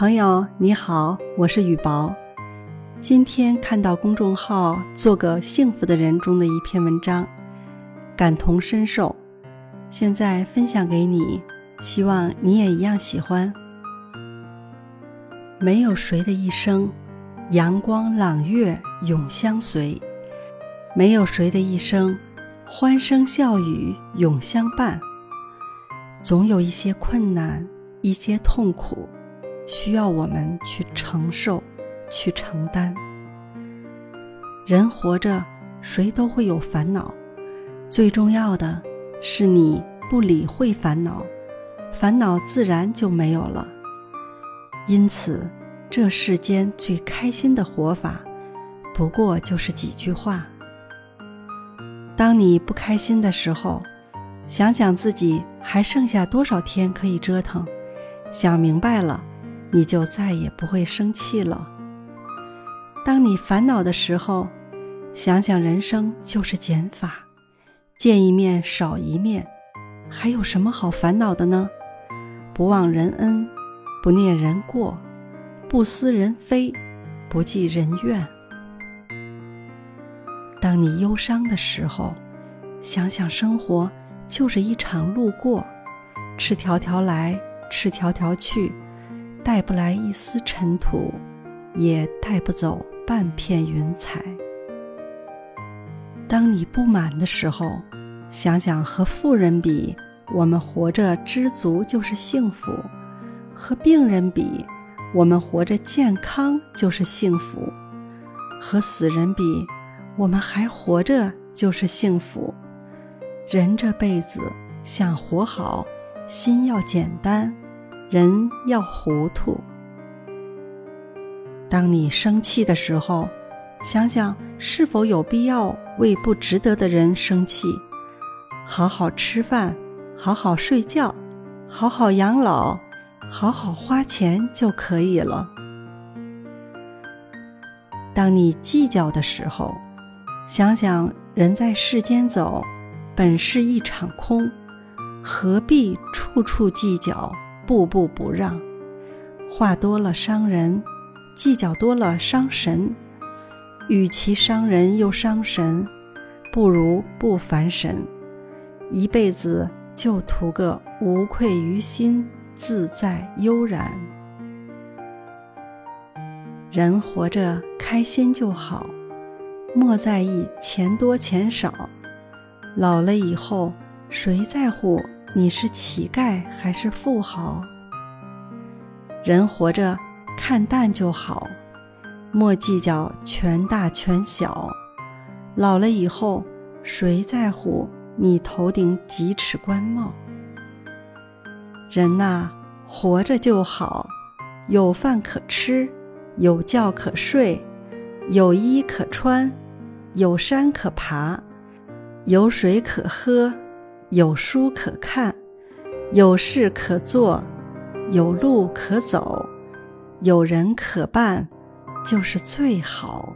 朋友你好，我是雨薄。今天看到公众号“做个幸福的人”中的一篇文章，感同身受，现在分享给你，希望你也一样喜欢。没有谁的一生，阳光朗月永相随；没有谁的一生，欢声笑语永相伴。总有一些困难，一些痛苦。需要我们去承受，去承担。人活着，谁都会有烦恼，最重要的是你不理会烦恼，烦恼自然就没有了。因此，这世间最开心的活法，不过就是几句话。当你不开心的时候，想想自己还剩下多少天可以折腾，想明白了。你就再也不会生气了。当你烦恼的时候，想想人生就是减法，见一面少一面，还有什么好烦恼的呢？不忘人恩，不念人过，不思人非，不计人怨。当你忧伤的时候，想想生活就是一场路过，赤条条来，赤条条去。带不来一丝尘土，也带不走半片云彩。当你不满的时候，想想和富人比，我们活着知足就是幸福；和病人比，我们活着健康就是幸福；和死人比，我们还活着就是幸福。人这辈子想活好，心要简单。人要糊涂。当你生气的时候，想想是否有必要为不值得的人生气。好好吃饭，好好睡觉，好好养老，好好花钱就可以了。当你计较的时候，想想人在世间走，本是一场空，何必处处计较？步步不让，话多了伤人，计较多了伤神。与其伤人又伤神，不如不烦神。一辈子就图个无愧于心，自在悠然。人活着开心就好，莫在意钱多钱少。老了以后，谁在乎？你是乞丐还是富豪？人活着看淡就好，莫计较权大权小。老了以后，谁在乎你头顶几尺官帽？人呐，活着就好，有饭可吃，有觉可睡，有衣可穿，有山可爬，有水可喝。有书可看，有事可做，有路可走，有人可伴，就是最好。